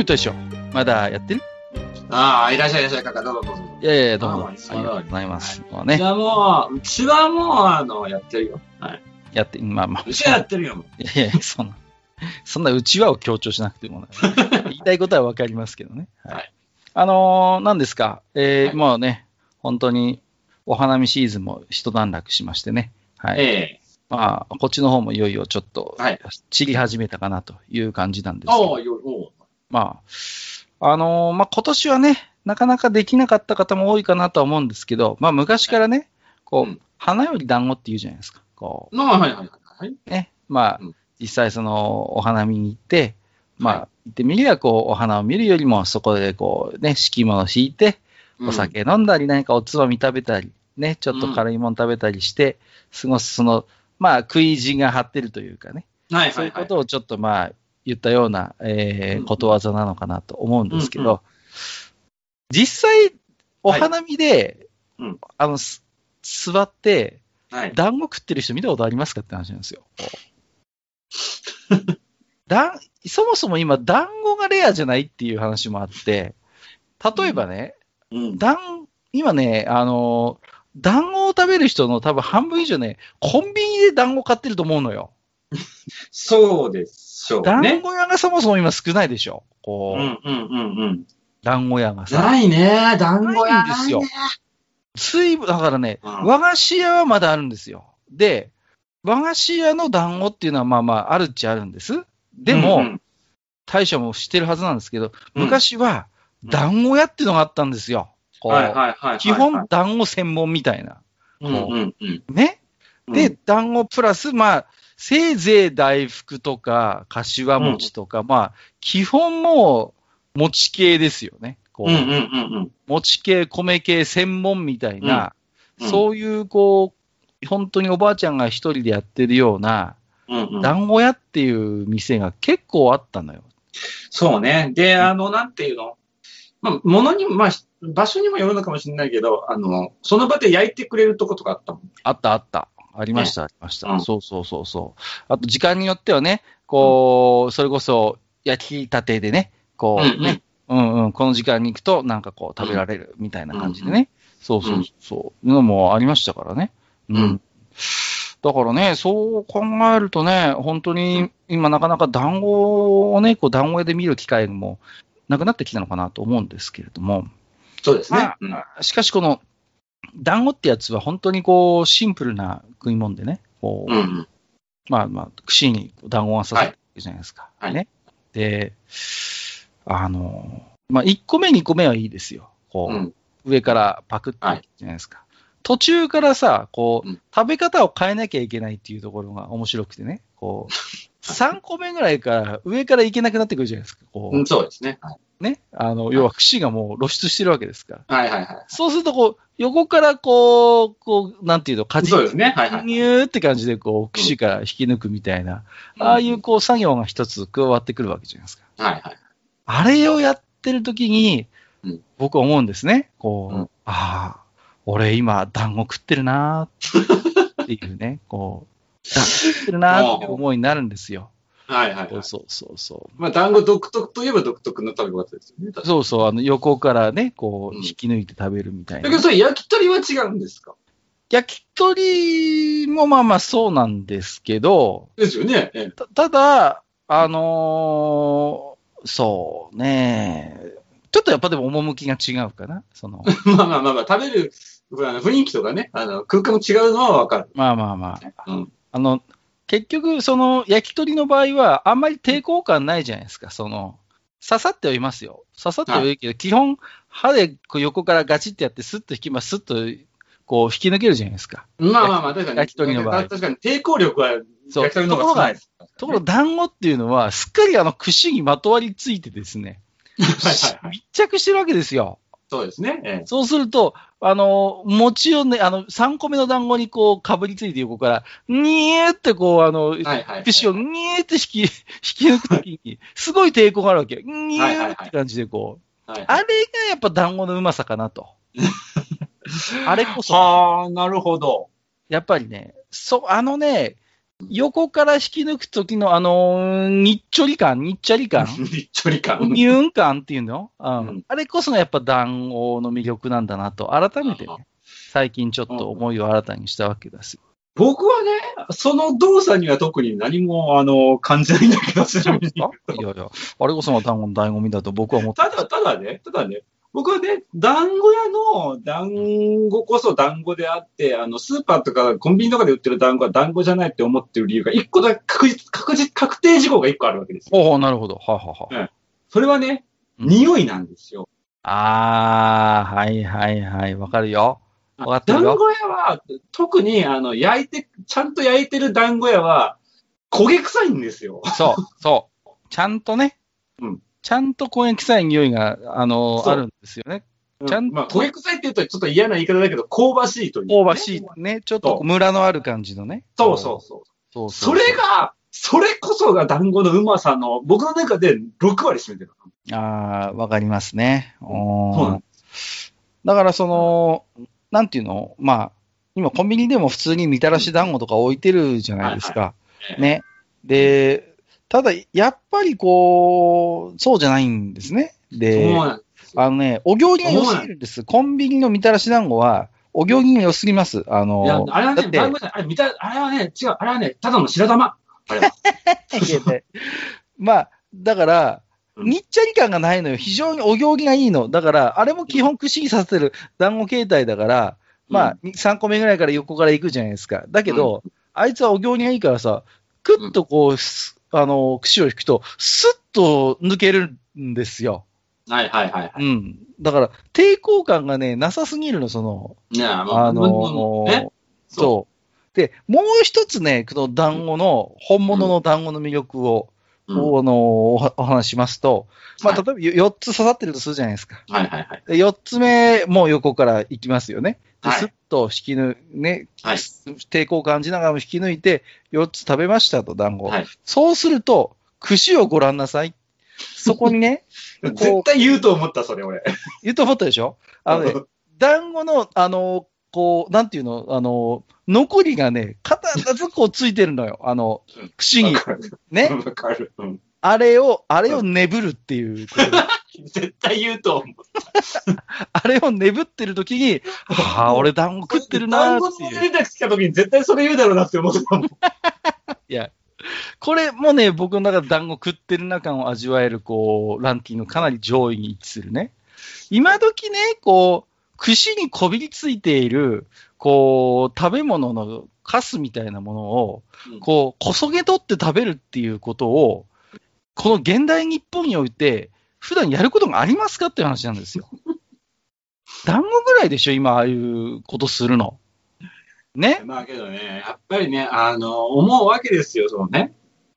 ゆう大将、まだやってる？ああ、いらっしゃいいらっしゃい、かか、どうぞどうぞ。いやいや、どうも。あありまあがとうございます。もうね、じゃあもう、うちはもう、あの、やってるよ。はい。やって、まあまあ。うちはやってるよ。いやいや、そんな、そんなうちわを強調しなくてもな、言いたいことはわかりますけどね。はいあのー、何ですか、えーはいもうね、本当にお花見シーズンも一段落しましてね。はい。ええまあ、こっちの方もいよいよちょっとはい、散り始めたかなという感じなんですけどおうよ、おうまあ、あのーまあ、今年はね、なかなかできなかった方も多いかなとは思うんですけど、まあ、昔からね、こう、うん花より団子って言うじゃないですか。こまあ、はいはいはいはい。う、ね。まあ、うん実際その、お花見に行って、まあ、は行ってみりゃ、こう、お花を見るよりも、そこでこう、ね、敷物を敷いて、お酒飲んだり、何かおつまみ食べたり、ね、ちょっと軽いもの食べたりして、過ごす、その、まあ、食い意地が張ってるというかね、うん。はいそうはいいうはい。ことをちょっとまあ、言ったような、えーうんことわざなのかなと思うんですけうんうど、実際、お花見で、うんあの、す座って、はい。団子食ってる人見たことありますかって話なんですよ。だんそもそも今、団子がレアじゃないっていう話もあって、例えばね、うん。団今ね、あの、団子を食べる人の多分半分以上ね、コンビニで団子買ってると思うのよ。そうでしょう団ね。子屋がそもそも今少ないでしょ。こう、うんうんうんうん。団子屋がさ。ないね、団子屋ないんですよついぶ、だからね、うん和菓子屋はまだあるんですよ。で、和菓子屋の団子っていうのはまあまああるっちゃあるんです。でも、うんうん大将も知ってるはずなんですけど、うん昔は団子屋っていうのがあったんですよ。はいはいはいはい。基本団子専門みたいな。うんうんうん。ね。うんで、、団子プラス、まあ、せいぜい大福とか、柏餅とか、まあ、基本もう、餅系ですよね。こううんうんうん餅系、米系専門みたいな、うんそういう、こう、本当におばあちゃんが一人でやってるような、うんうん。団子屋っていう店が結構あったのよ。そうね。で、あの、なんていうの？まあ、ものにも、まあ、場所にもよるのかもしれないけど、あの、その場で焼いてくれるとことかあったもん。あったあった。ありました、ありました、うん。そうそうそうそう。あと、時間によってはね、こう、それこそ、焼きたてでね、こう、ね、うんうん、この時間に行くと、なんかこう、食べられるみたいな感じでね。そうそうそう。いうのもありましたからね。うん。うん。だからね、そう考えるとね、本当に今なかなか団子をね、こう団子屋で見る機会もなくなってきたのかなと思うんですけれども、そうですね。しかしこの団子ってやつは本当にこうシンプルな食い物でね、こう、うんうん。まあまあ、串に団子が刺さってるじゃないですか。はいね。で、あの、まあ、1個目、2個目はいいですよ。こう、うん上からパクってじゃないですか。途中からさ、こう、うん食べ方を変えなきゃいけないっていうところが面白くてね、こう、3個目ぐらいから上からいけなくなってくるじゃないですか。こうんそうですね。はいう、ね。あの、要は串がもう露出してるわけですから。はいはいはい。そうすると、こう、横からこう、こう、なんていうの、かじそうですね。はいはい。ニューって感じで、こう、串から引き抜くみたいな、ああいう、こう、作業が一つ加わってくるわけじゃないですか。はいはい。あれをやってる時にうん、僕は思うんですね。こう、うんああ、俺今、団子食ってるなーっていうね、こう、団子食ってるなーって思いになるんですよ。はいはいはい。そうそうそう。まあ、団子独特といえば独特の食べ方ですよね。そうそう、あの、横からね、こう、うん引き抜いて食べるみたいなだけ。ど、それ焼き鳥は違うんですか？焼き鳥もまあまあそうなんですけど、ですよね。ええたただ、あのーそうね、ちょっとやっぱでも趣が違うかな。その、まあまあまあまあ、食べる雰囲気とかね、あの空間も違うのはわかる。まあまあまあ。うん。あの、結局、その、焼き鳥の場合は、あんまり抵抗感ないじゃないですか。その、刺さってはいますよ。刺さってはいるけど、基本、歯でこう横からガチってやって、スッと引きます、スッと、こう、引き抜けるじゃないですか。まあまあまあ、確かに。焼き鳥の場合確かに抵抗力はそう焼き鳥の方が少ないです。ところが、団子っていうのは、すっかりあの、串にまとわりついてですね。密着してるわけですよ。そうですね。ええそうすると、あの、餅をね、あの、3個目の団子にこう、かぶりついて横から、にーってこう、あの。串をにーって引き、引き抜くときに、すごい抵抗があるわけよ。にーって感じでこう。はいあれがやっぱ団子のうまさかなと。あれこそ、はあ、なるほど。やっぱりね、そう、あのね、横から引き抜くときのあの、にっちょり感、にっちゃり感、にっちょり感。ニューン感っていうの、うんうん。あれこそがやっぱ団子の魅力なんだなと、改めてね、最近ちょっと思いを新たにしたわけです。僕はね、その動作には特に何も、あの、感じないんだけど、ちなみにいやいや、あれこそが団子の醍醐味だと僕は思ってただ、ただね、ただね、僕はね、団子屋の団子こそ団子であって、あの、スーパーとかコンビニとかで売ってる団子は団子じゃないって思ってる理由が、一個だけ確実、確実、確定事項が一個あるわけですよ。ほうなるほど。はいはいはい。それはね、うん匂いなんですよ。あー、はいはいはい、わかるよ。わかってるよ。団子屋は、特に、あの、焼いて、ちゃんと焼いてる団子屋は、焦げ臭いんですよ。そう、そう。ちゃんとね、うんちゃんと焦げ臭い匂いが、あの、あるんですよね。ちゃんとまあ、焦げ臭いって言うとちょっと嫌な言い方だけど、香ばしいという、香ばしいね。ちょっとムラのある感じのね。そうそうそう。そうそれが、それこそが団子のうまさの、僕の中で6割占めてる。ああ、わかりますね。おーそうなんだからその、なんていうの？まあ、今コンビニでも普通にみたらし団子とか置いてるじゃないですか。いね。で、ただ、やっぱりこう、そうじゃないんですね。で、あのね、お行儀が良すぎるんです。コンビニのみたらし団子は、お行儀が良すぎます。あの、いや、あれはね、だってあれ、見た、あれはね、違う、あれはね、ただの白玉。あれは。まあ、だから、うんにっちゃり感がないのよ。非常にお行儀がいいの。だから、あれも基本串にさせてる団子形態だから、まあ、3個目ぐらいから横から行くじゃないですか。だけど、あいつはお行儀がいいからさ、くっとこう、すあの、串を引くと、スッと抜けるんですよ。はいはいはいはうん。だから、抵抗感がね、なさすぎるの、その、い。ねああのね、そそう。で、もう一つね、この団子の、本物の団子の魅力を、あのお話ししますと、まあ、はい例えばよ4つ刺さってるとするじゃないですか。はいはいはい。で4つ目も横から行きますよね。ではいスッと引き抜ね、はい抵抗を感じながらも引き抜いて、4つ食べましたと、団子。はいそうすると、串をご覧なさい。そこにね、絶対言うと思った、それ俺。言うと思ったでしょ？あのね、団子の、あの、こう、なんていうの、あの、残りがね、必ずこうついてるのよ。あのうん、串に。ね？わかる。うんあれを、あれを眠るっていう。絶対言うと思う。あれを眠ってる時に、はあ、俺団子食ってるなーっていう。団子の出てきた時に絶対それ言うだろうなって思ってたもん。いや、これもね、僕の中で団子食ってるな感を味わえる、こう、ランキングのかなり上位に位置するね。今時ね、こう、串にこびりついている、こう、食べ物のカスみたいなものをうん、こう、こそげ取って食べるっていうことを、この現代日本において、普段やることがありますかっていう話なんですよ。団子ぐらいでしょ、今、ああいうことするの。ね？まあけどね、やっぱりね、あの、思うわけですよ、そのね。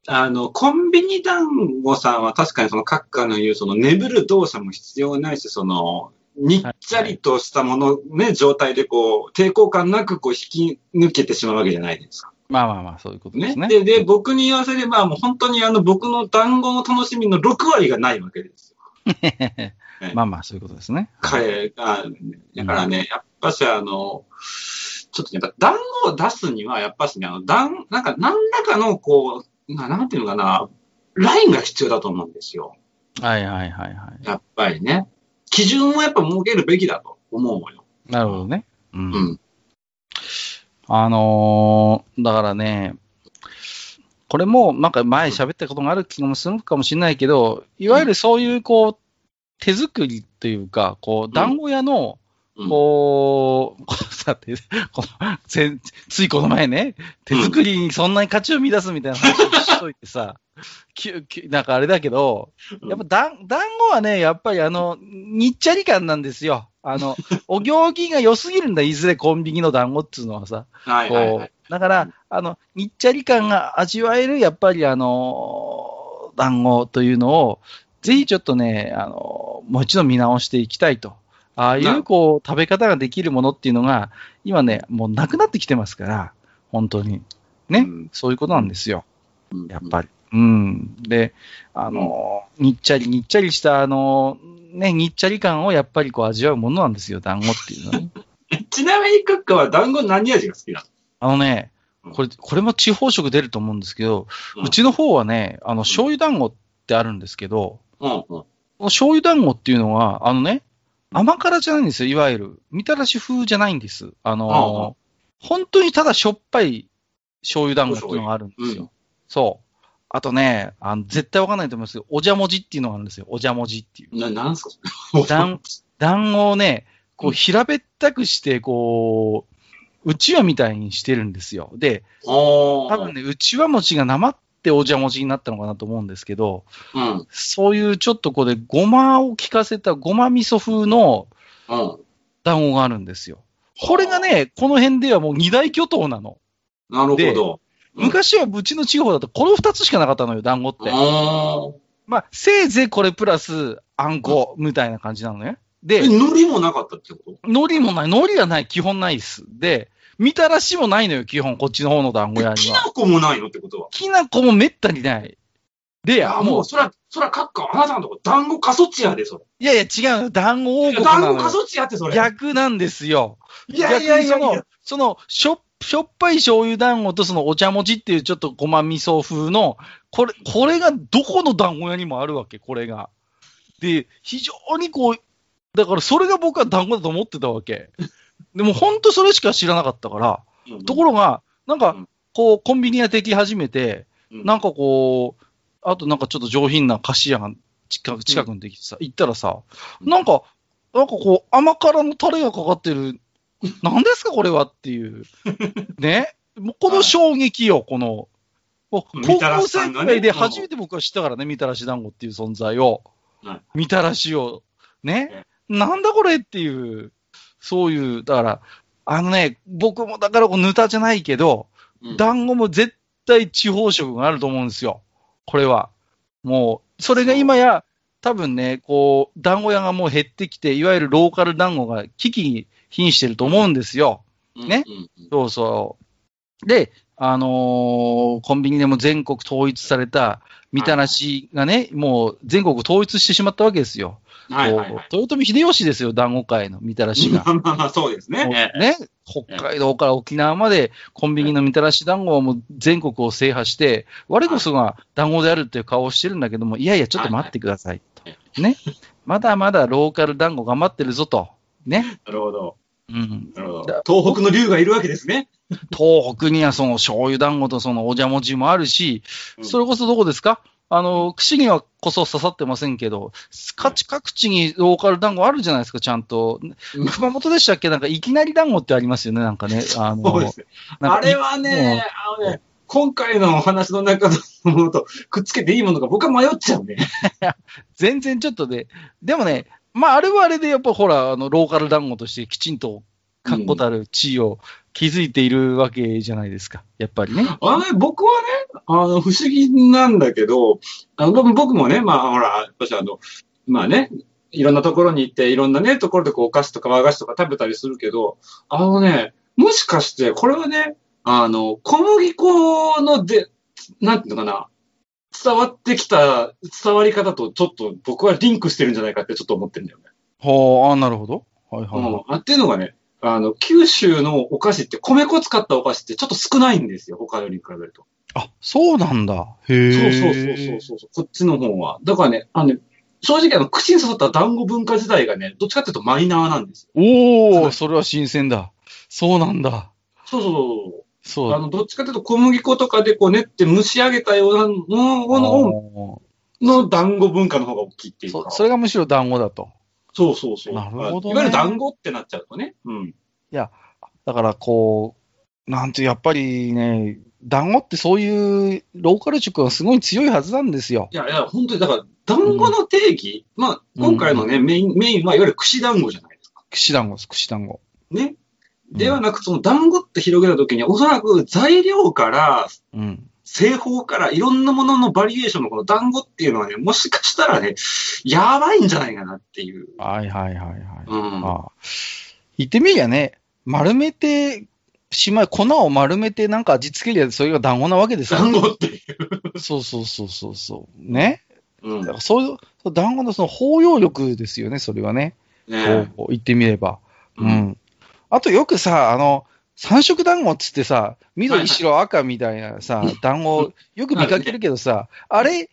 あの、コンビニ団子さんは確かにその閣下の言うその眠る動作も必要ないし、その、にっちゃりとしたもの、ね、状態でこう、抵抗感なくこう引き抜けてしまうわけじゃないですか。まあまあまあ、そういうことですね？で、で、僕に言わせれば、もう本当にあの、僕の団子の楽しみの6割がないわけですよ。まあまあ、そういうことですね。彼が、だからね、やっぱしあの、ちょっとね、団子を出すには、やっぱしね、あの、団、なんか、何らかの、こう、ななんていうのかな、ラインが必要だと思うんですよ。はいはいはいはい。やっぱりね。基準をやっぱ設けるべきだと思うのよ。なるほどね。うん。うん。あのーだからね、これもなんか前喋ったことがある気もするかもしれないけど、いわゆるそういうこう、手作りというか、こう、団子屋の、うんこう、さて、この前ついこの前ね、手作りにそんなに価値を乱すみたいな話をしといてさ、ききなんかあれだけど、やっぱ団団子はね、やっぱりあの、にっちゃり感なんですよ。あの、お行儀が良すぎるんだ、いずれコンビニの団子っつうのはさ。はいはいはい。だから、あの、にっちゃり感が味わえる、やっぱりあの、団子というのを、ぜひちょっとね、あの、もう一度見直していきたいと。ああいなう、こう、食べ方ができるものっていうのが、今ね、もうなくなってきてますから、本当に。ね、うんそういうことなんですよ。うんやっぱり。うん。で、あの、にっちゃり、にっちゃりした、あの、ね、にっちゃり感をやっぱりこう味わうものなんですよ、団子っていうのはね。ちなみにクックは団子何味が好きなあのねうん、これ、これも地方食出ると思うんですけど、うちの方はね、あの、醤油団子ってあるんですけど、のうんうん。醤油団子っていうのは、あのね、甘辛じゃないんですよ、いわゆる。みたらし風じゃないんです。あの本当にただしょっぱい醤油団子っていうのがあるんですよ。うんそう。あとね、あの絶対わかんないと思いますけど、おじゃもじっていうのがあるんですよ。おじゃもじっていう。な、なんすか団団子をね、こううん平べったくして、こう、うちわみたいにしてるんですよ。で、お多分ね、うちわ餅がなまっておじゃもじになったのかなと思うんですけど、うん。そういうちょっとこうで、ごまを効かせたごま味噌風のうん。団子があるんですよ。これがね、この辺ではもう二大巨頭なの。なるほど。うん昔はうちの地方だとこの二つしかなかったのよ、団子って。あまあ、せいぜいこれプラスあんこみたいな感じなのね。ーでえ、、海苔もなかったってこと？海苔もない、海苔はない、基本ないです。で、みたらしもないのよ、基本、こっちの方の団子屋にきなは。粉もないのってことは？きな粉もめったにない。で、あ、もう、もう、そら、そら、かっか、あなたのとこ、団子過疎地やで、それ。いやいや、違うよ、団子王国な団子過。疎地やって、それ。逆なんですよ。いやいやいやいやその、その、しょ、しょっぱい醤油団子とそのお茶餅っていうちょっとごま味噌風の、これ、これがどこの団子屋にもあるわけ、これが。で、非常にこう、だからそれが僕は団子だと思ってたわけ。でも本当それしか知らなかったから、うんところが、なんかうん、こう、コンビニ屋的始めて、うんなんかこう、あとなんかちょっと上品な菓子屋が近く近くにできてさ、行ったらさ、うんなんか、なんかこう、甘辛のタレがかかってる、何ですかこれはっていう。ね？もうこの衝撃よ、この。高校生ぐらいで初めて僕は知ったからね、みたらし団子っていう存在を。はいみたらしを。ね。なんだこれっていう、そういう、だから、あのね、僕もだからこうヌタじゃないけど、うん団子も絶対地方色があると思うんですよ。これは。もう、それが今や、多分ね、こう、団子屋がもう減ってきて、いわゆるローカル団子が危機に瀕してると思うんですよ。ね？そうそう。で、あのーコンビニでも全国統一されたみたらしがね、もう全国統一してしまったわけですよ。はいはいはい。豊臣秀吉ですよ、団子界のみたらしが。まあまあまあ、そうですね。ね、北海道から沖縄までコンビニのみたらし団子はもう全国を制覇して、我こそが団子であるっていう顔をしてるんだけども、いやいや、ちょっと待ってくださいと。ね。まだまだローカル団子頑張ってるぞと。ね。なるほど。うん。なるほだど。東北の竜がいるわけですね。東北にはその醤油団子とそのおじゃもじもあるし、うんそれこそどこですか？あの、串にはこそ刺さってませんけど、各地各地にローカル団子あるじゃないですか、ちゃんと。うん熊本でしたっけ？なんかいきなり団子ってありますよね、なんかね。あの、あれはね、あのね、今回のお話の中のものとくっつけていいものか僕は迷っちゃうね。全然ちょっとね、でもね、まあ、あれはあれでやっぱほら、あの、ローカル団子としてきちんと確固たる地位を築いているわけじゃないですか。やっぱりね。あのね、僕はね、あの、不思議なんだけど、あの、僕僕もね、まあ、ほら、やっぱしあの、まあね、いろんなところに行って、いろんなね、ところでこう、お菓子とか和菓子とか食べたりするけど、あのね、もしかして、これはね、あの、小麦粉ので、なんていうのかな、伝わってきた伝わり方とちょっと僕はリンクしてるんじゃないかってちょっと思ってるんだよね。はあ、あなるほど。はいはい、はい。うん。あっていうのがね、あの、九州のお菓子って米粉使ったお菓子ってちょっと少ないんですよ、他より比べると。あ、そうなんだ。へえ。そうそうそうそうそうこっちの方は。だからね、あのね、正直あの、口に刺さった団子文化自体がね、どっちかっていうとマイナーなんですよ。おお、はいそれは新鮮だ。そうなんだ。そうそうそうそう。あの、どっちかというと小麦粉とかでこう練って蒸し上げたようなものの団子文化の方が大きいっていうか。そそれがむしろ団子だと。そうそうそう。なるほどねいわゆる団子ってなっちゃうとね。うん。だからこう、なんてやっぱりね、団子ってそういうローカル色がすごい強いはずなんですよ。いやいや、本当に、だから、団子の定義、まあ、今回のね、メイン、メインはいわゆる串団子じゃないですか。串団子です、串団子。ね。ではなく、その団子って広げたときに、おそらく材料から、うん。製法からいろんなもののバリエーションのこの団子っていうのはね、もしかしたらね、やばいんじゃないかなっていう。はいはいはいはい。うん。ああ言ってみりゃね、丸めてしまい、粉を丸めてなんか味付けりゃ、それが団子なわけですよ。団子っていう。そうそうそうそうそう。ね。うん。だからそういう、そう団子のその包容力ですよね、それはね。ねこう言ってみれば。ううんん。あとよくさ、あの、三色団子っつってさ、はい緑、はい白、赤みたいなさ、団子、よく見かけるけどさ、あれ、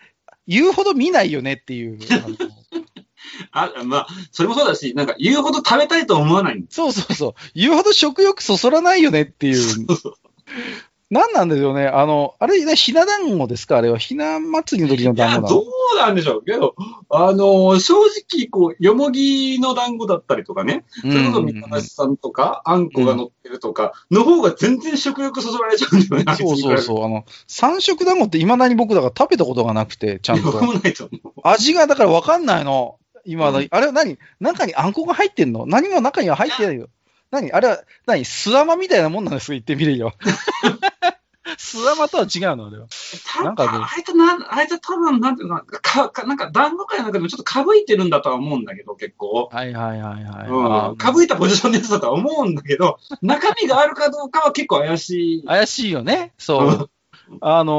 言うほど見ないよねっていう。あまあ、それもそうだし、なんか言うほど食べたいと思わない。そうそうそう。言うほど食欲そそらないよねっていう。なんなんですよね。あの、あれ、ね、ひな団子ですか？あれは。ひな祭りの時の団子なの？うなんでしょうけど、あの、正直、こう、よもぎの団子だったりとかね、それこそみたらしさんとか、あんこが乗ってるとか、の方が全然食欲そそられちゃうんだよね。そうそうそう。あの、三色団子って未だに僕だから食べたことがなくて、ちゃんと。味がだからわかんないの。今だ、うんあれは何？中にあんこが入ってんの？何も中には入ってないよ。何？あれは、何？スワマみたいなもんなんですよ、言ってみれよ。スワマとは違うのあれは。たなんかねあいつあいつ多分、なんていうのか、か、なんか、団子界の中でもちょっとかぶいてるんだとは思うんだけど、結構。はいはいはいはい。うん。かぶいたポジションのやつだとは思うんだけど、中身があるかどうかは結構怪しい。怪しいよね。そう。あの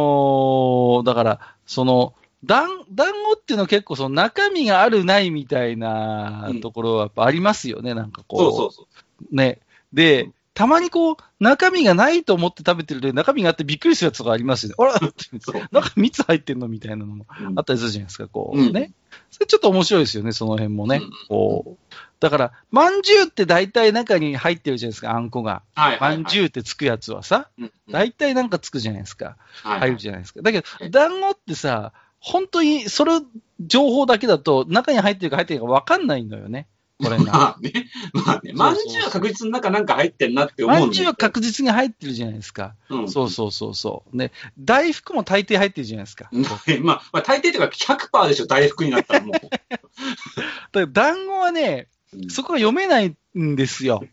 ーだから、その、団、団子っていうのは結構その中身があるないみたいなところはやっぱありますよね、なんかこう。そうそうそう。ね。で、たまにこう、中身がないと思って食べてるで、中身があってびっくりするやつとかありますよね。あら。中蜜入ってんのみたいなのもうんあったりするじゃないですか、こう、うんね。それちょっと面白いですよね、その辺もね。うんこう。だから、まんじゅうって大体中に入ってるじゃないですか、あんこが。はいはい、はい。まんじゅうってつくやつはさ、大体なんかつくじゃないですか。はい入るじゃないですか。だけど、団子ってさ、本当にそれ、情報だけだと、中に入ってるか入ってるか分かんないのよね。これが。まあね。まあね。まんじゅうは確実の中なんか入ってんなって思うまんじゅうは確実に入ってるじゃないですか。うん。そうそうそうそう。ね、大福も大抵入ってるじゃないですか。う んまあ、まあ、大抵というか100%でしょ、大福になったらもう。だ団子はね、うんそこが読めないんですよ。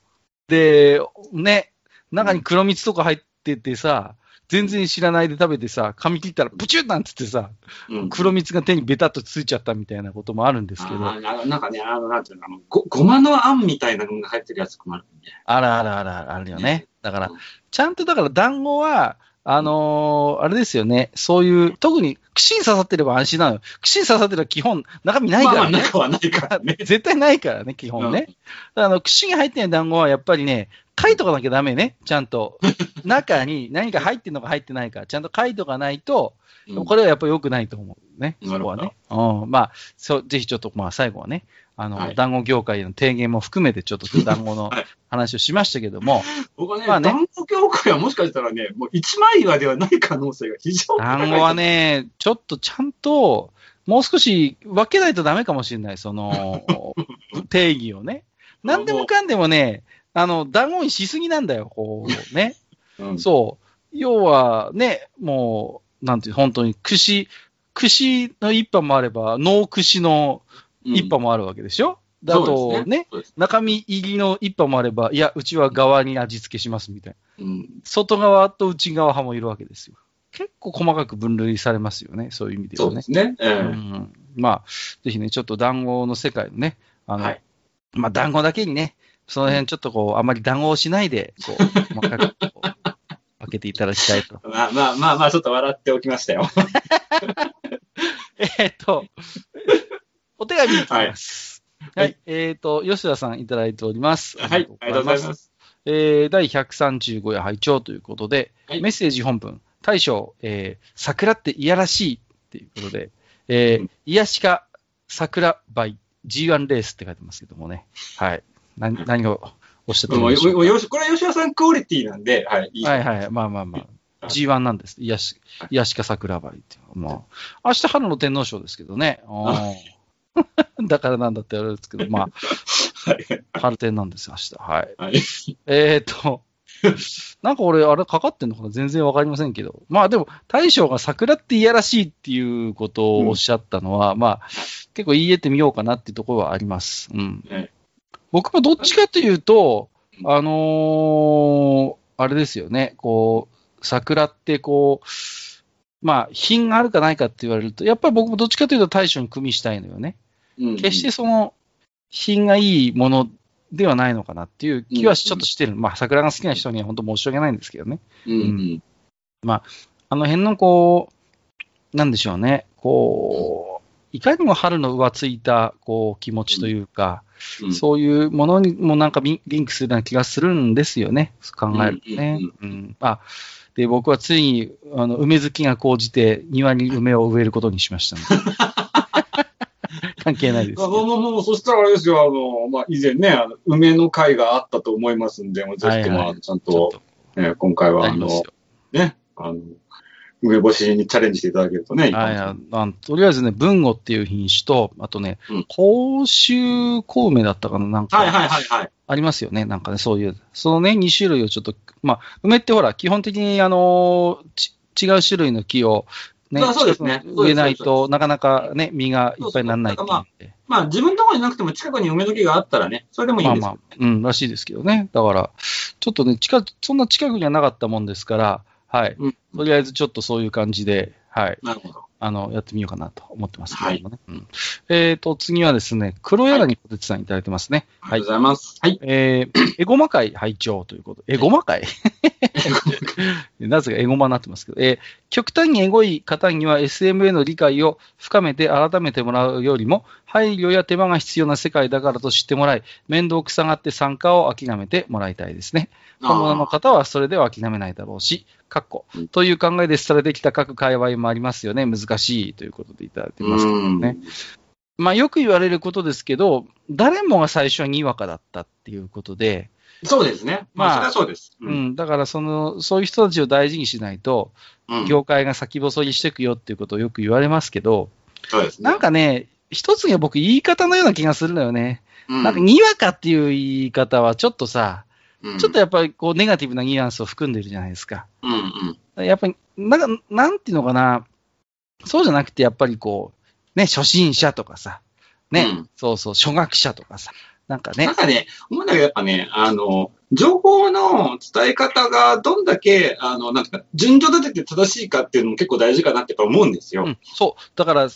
で、ね、中に黒蜜とか入っててさ、全然知らないで食べてさ、噛み切ったらブチュッなんつってさ、うん黒蜜が手にベタっとついちゃったみたいなこともあるんですけど、あなんかね、あの、なんていうの、あのご、ごまのあんみたいなのが入ってるやつもあるんで。あらあらあらあるよね。だから、ちゃんとだから団子は、あのーあれですよね。そういう、特に串に刺さってれば安心なのよ。串に刺さってれば基本、中身ないかまあまあ、らね。中はないからね。絶対ないからね、基本ね。だからあの、串が入ってない団子はやっぱりね、書いとかなきゃダメね、ちゃんと。中に何か入ってるのか入ってないか、ちゃんと書いとかないと、うんこれはやっぱり良くないと思うね、そこはね。うん、まあ、そう、ぜひちょっと、まあ、最後はね、あの、はい団子業界への提言も含めて、ちょっと団子の はい話をしましたけども、僕はね、まあね団子協会はもしかしたらね、もう一枚岩ではない可能性が非常に高い。団子はね、ちょっとちゃんと、もう少し分けないとダメかもしれない、その、定義をね。なんでもかんでもね、あの、団子にしすぎなんだよ、こう、ね。うんそう。要はね、もう、なんていう、本当に串、串の一派もあれば、脳串の一派もあるわけでしょ、うとですね、そうです中身入りの一派もあれば、いや、うちは側に味付けしますみたいな。うん外側と内側派もいるわけですよ。結構細かく分類されますよね、そういう意味ではねそうで。すね。ええうん、まあ、ぜひね、ちょっと団子の世界のね、あの、はいまあ、団子だけにね、その辺ちょっとこう、あまり団子をしないで、こう、細かくこう分けていただきたいと。まあまあまあまあ、ちょっと笑っておきましたよ。えっと、お手紙いきます。は、はいいえっ、と、吉田さんいただいております。はい、ありがとうございます。えー第135夜拝聴ということで、はいメッセージ本文、大将、えー桜っていやらしいっていうことで、えーうん癒しか桜 by G1 レースって書いてますけどもね。はい。何何をおっしゃってるんもうでしょうか？よよしこれは吉田さんクオリティなんで、はい。いいはいはい。まあまあまあ。G1 なんです。癒し、癒しか桜梅っていう。まあ、明日春の天皇賞ですけどね。あー だからなんだって言われるんですけど、まはい。あ、春天なんですよ、明日。はい。はい。えーっと、なんか俺、あれかかってんのかな？全然わかりませんけど。まあでも、大将が桜っていやらしいっていうことをおっしゃったのは、まあ、結構言い得てみようかなっていうところはあります。うん。はい僕もどっちかというと、あのーあれですよね、こう、桜ってこう、まあ、品があるかないかって言われると、やっぱり僕もどっちかというと対処に組みしたいのよね。うん決してその、品がいいものではないのかなっていう気はちょっとしてる。まあ、桜が好きな人には本当申し訳ないんですけどね。うんうんあの辺のこう、なんでしょうね。こう、いかにも春の浮ついた、こう、気持ちというか、うんそういうものにもなんかリリンクするような気がするんですよね。考えるとね。うんうんあで、僕はついに、あの、梅好きが高じて、庭に梅を植えることにしましたので。関係ないですもうど。もうもうそしたらあれですよ、あの、まあ、以前ね、あの梅の会があったと思いますんで、もうぜひとも、はいはいちゃんと、ね、今回は、あのね、あの、梅干しにチャレンジしていただけるとね、いいとりあえずね、文語っていう品種と、あとねうん、甲州小梅だったかな、なんか。はいはいはいはい。ありますよね。なんかね、そういう。そのね、2種類をちょっと、まあ、梅ってほら、基本的に、あのち違う種類の木を、ね、そうですね植えないとなかなかね、実がいっぱいにならないっていうんで。まあ、自分のところになくても近くに梅の木があったらね、それでもいいんですよ。まあまあ、うん、らしいですけどね。だから、ちょっとね、近く、そんな近くにはなかったもんですから、はい。うんとりあえずちょっとそういう感じで、はい。なるほど。あの、やってみようかなと思ってますけどもね。うん、えっ、と、次はですね、黒柳小鉄さんいただいてますね。はいありがとうご。ざいます。はい。えー、エゴマ会拝聴ということ。エゴマ会？なぜかエゴマになってますけど、えー極端にエゴい方には SM への理解を深めて改めてもらうよりも、配慮や手間が必要な世界だからと知ってもらい、面倒くさがって参加を諦めてもらいたいですね。本物の方はそれでは諦めないだろうし、かっこうん、という考えでされてきた各界隈もありますよね。難しいということでいただいてますけどね。まあよく言われることですけど、誰もが最初はにわかだったっていうことで、そうですね。まあ、まあそれはそうです。う。ん、だからその、そういう人たちを大事にしないと、うん業界が先細りしていくよっていうことをよく言われますけど、そうですね。なんかね、一つには僕言い方のような気がするのよね。うん、なんか、にわかっていう言い方はちょっとさ、うんちょっとやっぱりこう、ネガティブなニュアンスを含んでるじゃないですか。うんうん。やっぱり、なんか、なんていうのかな、そうじゃなくて、やっぱりこう、ね、初心者とかさ、ね、うん。そうそう、初学者とかさ、なんかね。なん、かね、思うんだけど、やっぱね、あの、情報の伝え方がどんだけ、あの、なんか、順序立てて正しいかっていうのも結構大事かなってやっぱ思うんですよ。うん、そう、だからん、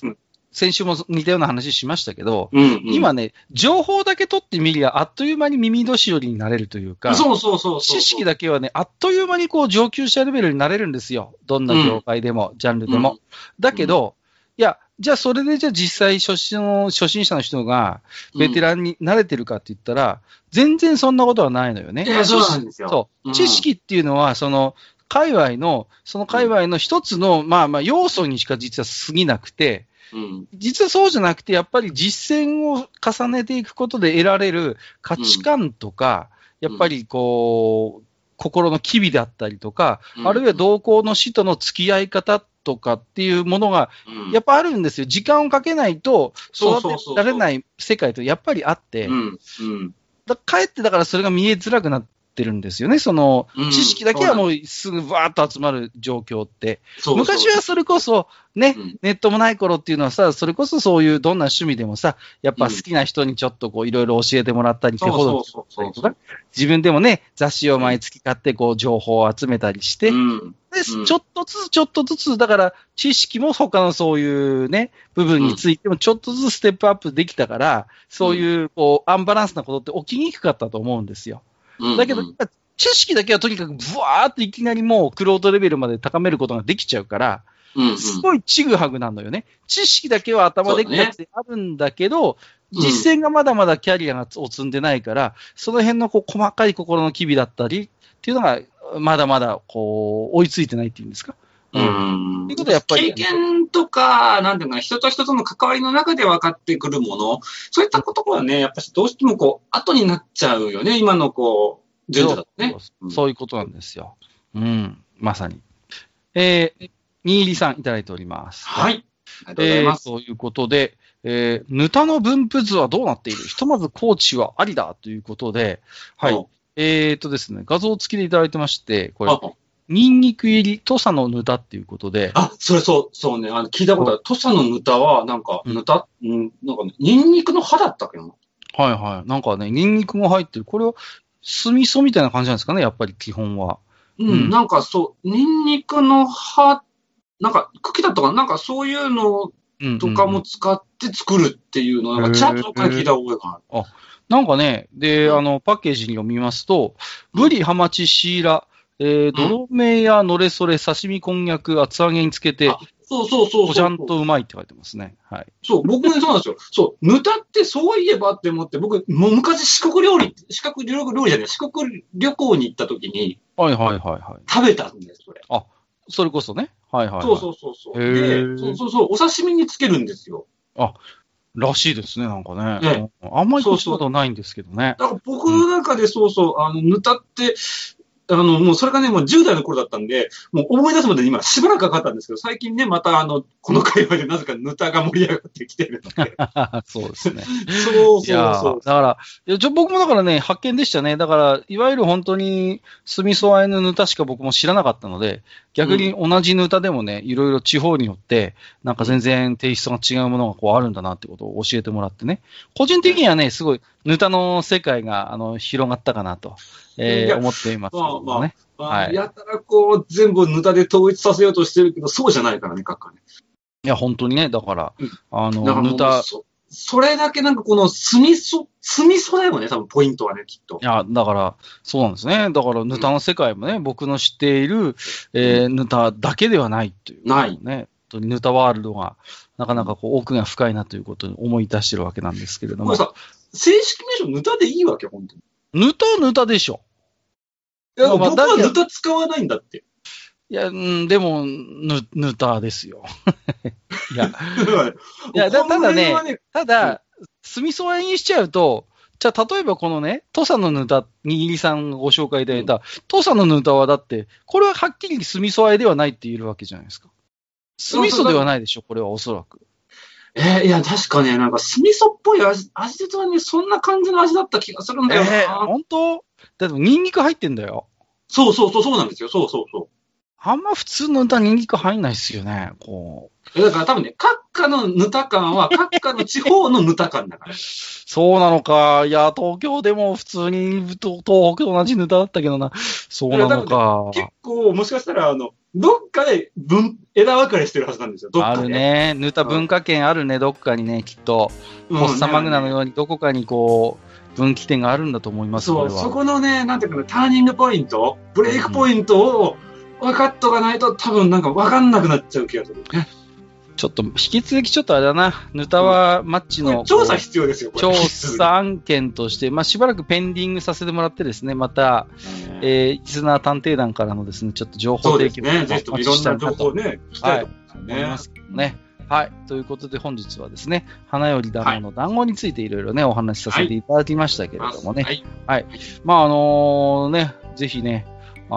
先週も似たような話しましたけど、うん、うん。今ね、情報だけ取ってみりゃ、あっという間に耳年寄りになれるというか、そうそうそう。知識だけはね、あっという間にこう上級者レベルになれるんですよ。どんな業界でも、ジャンルでも。だけど、いや、じゃあそれでじゃあ実際初心の初心者の人がベテランに慣れてるかって言ったら、全然そんなことはないのよね。そうなんですよそううん知識っていうのは、その、界隈の、その界隈の一つの、まあまあ要素にしか実は過ぎなくて、うん。実はそうじゃなくて、やっぱり実践を重ねていくことで得られる価値観とか、うん。やっぱりこう、心の機微だったりとか、うん。あるいは同行の死との付き合い方とかっていうものが、うん。やっぱあるんですよ。時間をかけないと育てられない世界とやっぱりあって、かえってだからそれが見えづらくなってるんですよね。そのうん、知識だけはもうすぐわーっと集まる状況って。そうそう昔はそれこそ、ね、うん。ネットもない頃っていうのはさ、それこそそういうどんな趣味でもさ、やっぱ好きな人にちょっとこういろいろ教えてもらったり、手ほど自分でもね、雑誌を毎月買ってこう情報を集めたりして、うん。でうん。ちょっとずつちょっとずつ、だから知識も他のそういうね、部分についてもちょっとずつステップアップできたから、そういうこうアンバランスなことって起きにくかったと思うんですよ。うんだけど、知識だけはとにかくブワーっていきなりもうクロートレベルまで高めることができちゃうから、うんうんすごいちぐはぐなのよね。知識だけは頭でっかちであるんだけど、うん実践がまだまだキャリアがを積んでないから、その辺のこう細かい心の機微だったりっていうのが、まだまだこう追いついてないっていうんですか？うんっていうことはやっぱり経験とか、なんていうのかな、人と人との関わりの中で分かってくるもの、そういったことはね、やっぱりどうしてもこう、後になっちゃうよね、今のこう、順序だとね。そうそういうことなんですよ。うん、まさに。えー、新入さんいただいております。はい。ありがとうございえー、ます。ということで、えー、ヌタの分布図はどうなっている？ひとまず高知はありだということで、はい。おえーとですね、画像付きでいただいてまして、これあ、ニンニク入り土佐のヌタっていうことで、あ、それそう、そうね、あの、聞いたことある。土佐のぬたは、なんか、うんぬた、うん、なんかね、ニンニクの葉だったっけな？はいはい。なんかね、ニンニクが入ってる。これは、酢味噌みたいな感じなんですかね、やっぱり基本は。うん、うんなんかそう、ニンニクの葉なんか茎だったかな？なんかそういうのうんとかも使って作るっていうのを、なんかチャートとか聞いた覚えがある。なんかね、で、うんあの、パッケージに読みますと、ブリ、ハマチ、シイラ、えー、泥目やのれそれ、刺身、こんにゃく、厚揚げにつけてあ、そうそうそうそう。ちゃんとうまいって書いてますね。はい。そう、僕ね、そうなんですよ。そう、ぬたってそういえばって思って、僕、もう昔四国料理、四国料理じゃない、四国旅行に行った時にはいはいはいはい。食べたんです、それ。それこそね。はいはい、はい。そうそうそうそう。で、そうそうそう、お刺身につけるんですよ。らしいですね、なんかね。ねうんあんまりことことないんですけどね。だから僕の中でそうそう、あの、ぬたって、あの、もうそれがね、もう10代の頃だったんで、もう思い出すまでに今しばらくかかったんですけど、最近ね、またあの、この会話でなぜかぬたが盛り上がってきてるので。そうですね。そうそうそうー。だから、いやちょ僕もだからね、発見でしたね。だから、いわゆる本当に、スミソワイのヌタしか僕も知らなかったので、逆に同じヌタでもね、いろいろ地方によって、なんか全然テイストが違うものがこうあるんだなってことを教えてもらってね。個人的にはね、すごい、ヌタの世界が、あの、広がったかなと、えー思っていますけどもね。まあはいやたらこう、全部ぬたで統一させようとしてるけど、そうじゃないからね、閣下ね。いや、本当にね、だからうん、あの、ヌタ、そ、それだけなんかこの、スミソ、スミソだよね、多分ポイントはね、きっとい。や、だから、そうなんですね。だから、ヌタの世界もね、僕の知っている、えー、ヌタだけではないという、ないね。ヌタワールドが、なかなかこう、奥が深いなということに思い出してるわけなんですけれども。さ、正式名称ぬたでいいわけ、本当に。ヌタはヌタでしょ。いや、僕はぬた使わないんだって。いや、うん、でも、ヌ、ヌタですよ。いや、いやだただねただ、スミソワイにしちゃうと、じゃあ、例えばこのね、土佐のヌタ、にぎりさんがご紹介いただいた、土佐のヌタはだって、これははっきりスミソワイではないって言えるわけじゃないですか。スミソではないでしょ、これはおそらく。えーいや、確かね、なんか、スミソっぽい味、味実はね、そんな感じの味だった気がするんだよな。えー、本当？だってニンニク入ってんだよ。そうそうそう、そうなんですよ。そうそうそう。あんま普通の歌ニンニク入んないっすよね。こう。えだから多分ね、閣下のヌタ感は、閣下の地方のヌタ感だから。そうなのか。いや、東京でも普通にと東北と同じネタだったけどな。そうなのか。結構、もしかしたら、あの、どっかで分、枝分かれしてるはずなんですよ。どっかで。ある。ね。ヌタ文化圏あるね、どっかにね、きっと。うんポッサマグナのようにどこかにこう、分岐点があるんだと思います、そう。そこのね、なんていうかな、ターニングポイント、ブレイクポイントを分かっとかないと、多分なんか分かんなくなっちゃう気がするね。ちょっと、引き続きちょっとあれだな。ヌタはマッチの。調査必要ですよ、調査案件として、まあ、しばらくペンディングさせてもらってですね、また、えー、リスナー探偵団からのですね、ちょっと情報提供すね。ぜひともいろんな情報をね、聞きたいと思いますけどね。はい。ということで本日はですね、花より団子の団子についていろいろね、お話しさせていただきましたけれどもね。はい。まあ、あのね、ぜひね、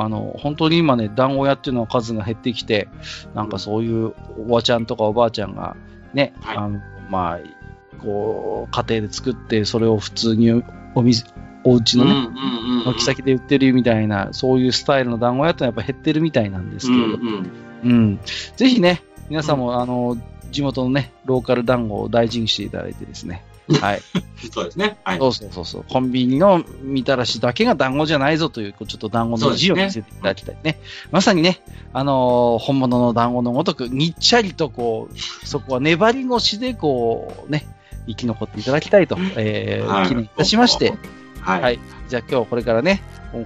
あの、本当に今ね、団子屋っていうのは数が減ってきて、なんかそういうおばちゃんとかおばあちゃんがね、はいあのまあ、こう、家庭で作って、それを普通にお店、お家のね、うんうんうんうん軒先で売ってるみたいな、そういうスタイルの団子屋ってのはやっぱ減ってるみたいなんですけれど、うんうんうん。ぜひね、皆さんも、あの、地元のね、ローカル団子を大事にしていただいてですね。はい。そうですね。はい。そうそうそうそう。コンビニのみたらしだけが団子じゃないぞという、ちょっと団子の意地を見せていただきたいね。まさにね、あのー本物の団子のごとく、にっちゃりとこう、そこは粘り腰でこう、ね、生き残っていただきたいと、えーはい記念いたしまして、はい。はいじゃあ今日これからね、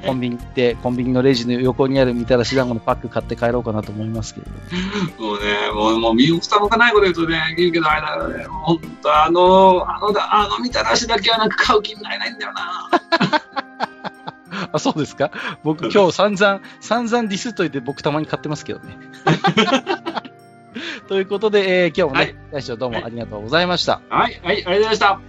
コンビニ行って、コンビニのレジの横にあるみたらし団子のパック買って帰ろうかなと思いますけれど。もうね、もう、もう身を蓋もかないこと言うとね、言うけど、あれだよね、本当あの、あのだ、あのみたらしだけはなんか買う気になれないんだよな。あ、そうですか？僕今日散々、散々ディスっといて僕たまに買ってますけどね。ということで、えー今日もね、大将どうもありがとうございました。はい、はい、ありがとうございました。